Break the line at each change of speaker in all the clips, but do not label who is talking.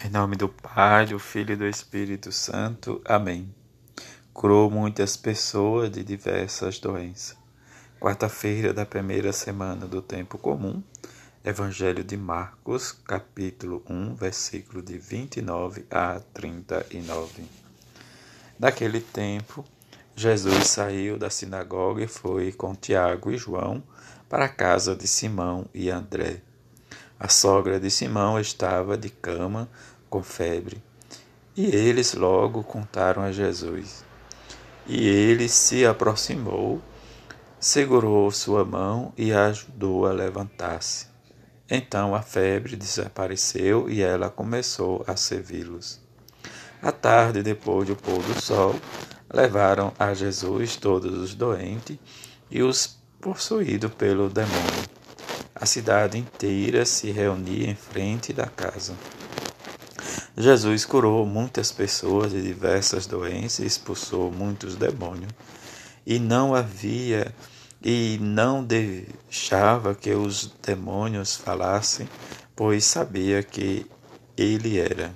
Em nome do Pai, do Filho e do Espírito Santo. Amém. Curou muitas pessoas de diversas doenças. Quarta-feira da primeira semana do tempo comum. Evangelho de Marcos, capítulo 1, versículo de 29 a 39. Naquele tempo, Jesus saiu da sinagoga e foi com Tiago e João para a casa de Simão e André. A sogra de Simão estava de cama com febre. E eles logo contaram a Jesus. E ele se aproximou, segurou sua mão e a ajudou a levantar-se. Então a febre desapareceu e ela começou a servi-los. À tarde, depois do pôr do sol, levaram a Jesus todos os doentes e os possuídos pelo demônio. A cidade inteira se reunia em frente da casa. Jesus curou muitas pessoas de diversas doenças e expulsou muitos demônios. E não havia e não deixava que os demônios falassem, pois sabia que ele era.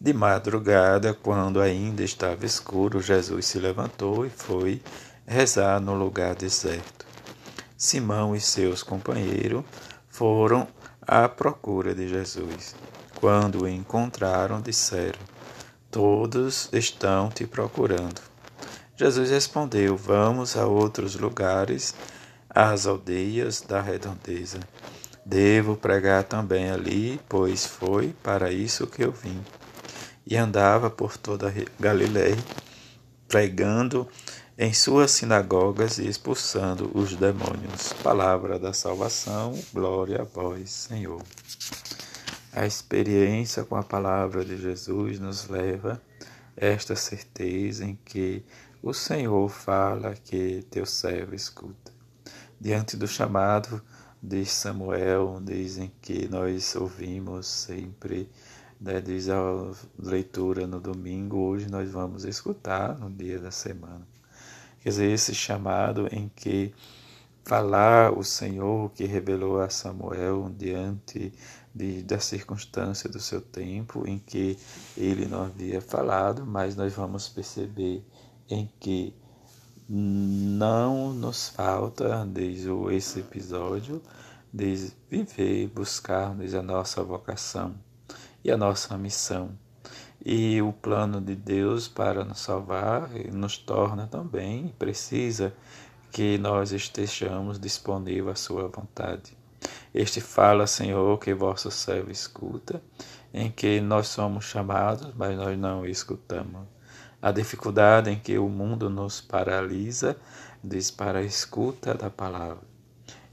De madrugada, quando ainda estava escuro, Jesus se levantou e foi rezar no lugar deserto. Simão e seus companheiros foram à procura de Jesus. Quando o encontraram, disseram: Todos estão te procurando. Jesus respondeu: Vamos a outros lugares, às aldeias da redondeza. Devo pregar também ali, pois foi para isso que eu vim. E andava por toda Galiléia, pregando em suas sinagogas e expulsando os demônios. Palavra da salvação, glória a vós, Senhor. A experiência com a palavra de Jesus nos leva a esta certeza em que o Senhor fala que teu servo escuta. Diante do chamado de Samuel, dizem que nós ouvimos sempre, né, diz a leitura no domingo, hoje nós vamos escutar no dia da semana. Quer dizer, esse chamado em que falar o Senhor que revelou a Samuel diante de, da circunstância do seu tempo em que ele não havia falado, mas nós vamos perceber em que não nos falta, desde esse episódio, de viver, buscar a nossa vocação e a nossa missão e o plano de Deus para nos salvar nos torna também precisa que nós estejamos disponíveis à sua vontade. Este fala, Senhor, que vosso servo escuta, em que nós somos chamados, mas nós não escutamos. A dificuldade em que o mundo nos paralisa diz para a escuta da palavra.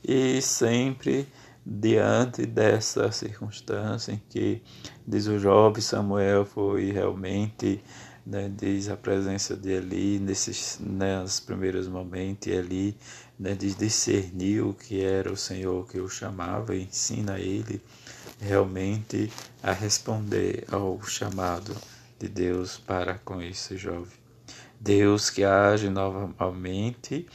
E sempre diante dessa circunstância em que, diz o jovem Samuel, foi realmente, né, diz a presença de Eli nesses, né, primeiros momentos, Eli né, diz, discerniu que era o Senhor que o chamava e ensina ele realmente a responder ao chamado de Deus para com esse jovem. Deus que age novamente,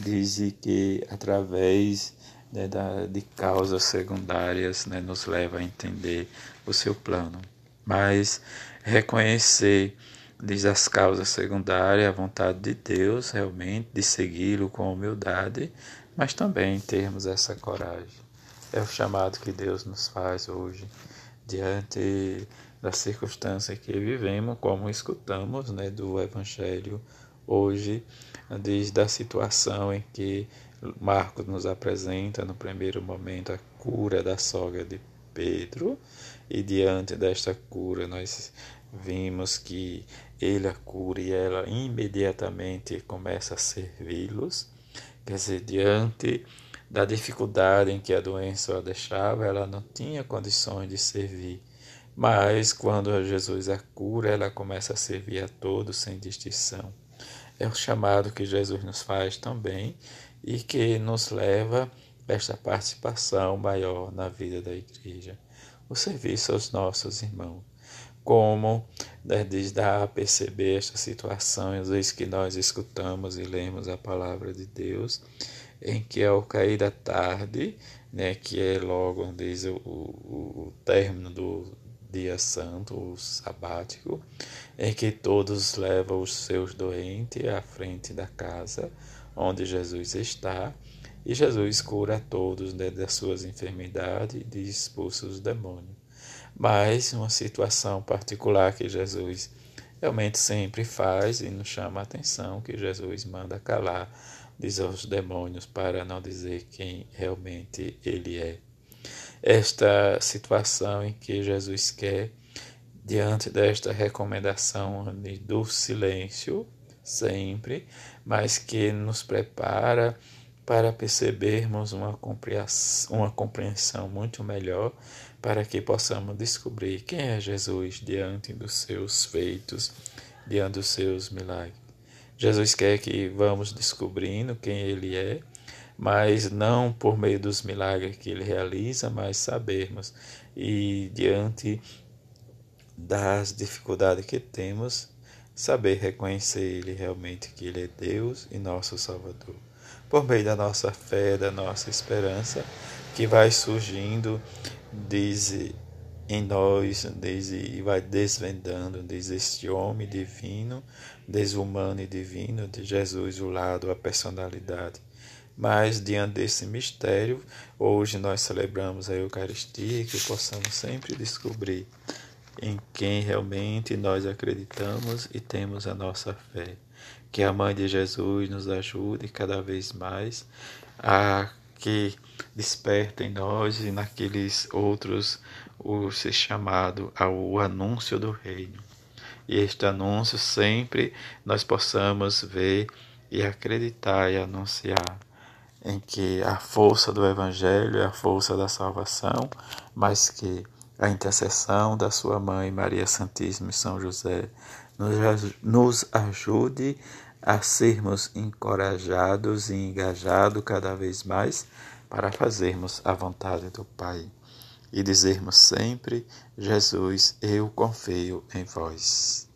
diz que através né, da, de causas secundárias né, nos leva a entender o seu plano. Mas reconhecer diz as causas secundárias, a vontade de Deus realmente, de segui-lo com humildade, mas também termos essa coragem. É o chamado que Deus nos faz hoje, diante da circunstância que vivemos, como escutamos né, do Evangelho hoje, desde a situação em que Marcos nos apresenta no primeiro momento a cura da sogra de Pedro, e diante desta cura nós vimos que ele a cura e ela imediatamente começa a servi-los. Quer dizer, diante da dificuldade em que a doença a deixava, ela não tinha condições de servir. Mas quando Jesus a cura, ela começa a servir a todos sem distinção. É o chamado que Jesus nos faz também e que nos leva a esta participação maior na vida da igreja, o serviço aos nossos irmãos. Como né, dá a perceber esta situação, às vezes que nós escutamos e lemos a palavra de Deus, em que ao cair da tarde, né, que é logo diz o, o, o término do, dia santo, o sabático, em que todos levam os seus doentes à frente da casa onde Jesus está, e Jesus cura todos né, das suas enfermidades e expulsa os demônios. Mas uma situação particular que Jesus realmente sempre faz e nos chama a atenção, que Jesus manda calar, diz aos demônios para não dizer quem realmente ele é. Esta situação em que Jesus quer, diante desta recomendação do silêncio, sempre, mas que nos prepara para percebermos uma compreensão, uma compreensão muito melhor, para que possamos descobrir quem é Jesus diante dos seus feitos, diante dos seus milagres. Jesus quer que vamos descobrindo quem Ele é, mas não por meio dos milagres que Ele realiza, mas sabermos e diante das dificuldades que temos, saber reconhecer Ele realmente que Ele é Deus e nosso Salvador por meio da nossa fé, da nossa esperança, que vai surgindo diz em nós, diz, e vai desvendando, diz este homem divino, desumano e divino de Jesus, o lado, a personalidade. Mas diante desse mistério, hoje nós celebramos a Eucaristia, que possamos sempre descobrir em quem realmente nós acreditamos e temos a nossa fé. Que a Mãe de Jesus nos ajude cada vez mais a que desperta em nós e naqueles outros o ser chamado ao anúncio do reino. E este anúncio sempre nós possamos ver e acreditar e anunciar em que a força do Evangelho é a força da salvação, mas que a intercessão da sua mãe Maria Santíssima e São José nos ajude a sermos encorajados e engajados cada vez mais para fazermos a vontade do Pai e dizermos sempre: Jesus, eu confio em vós.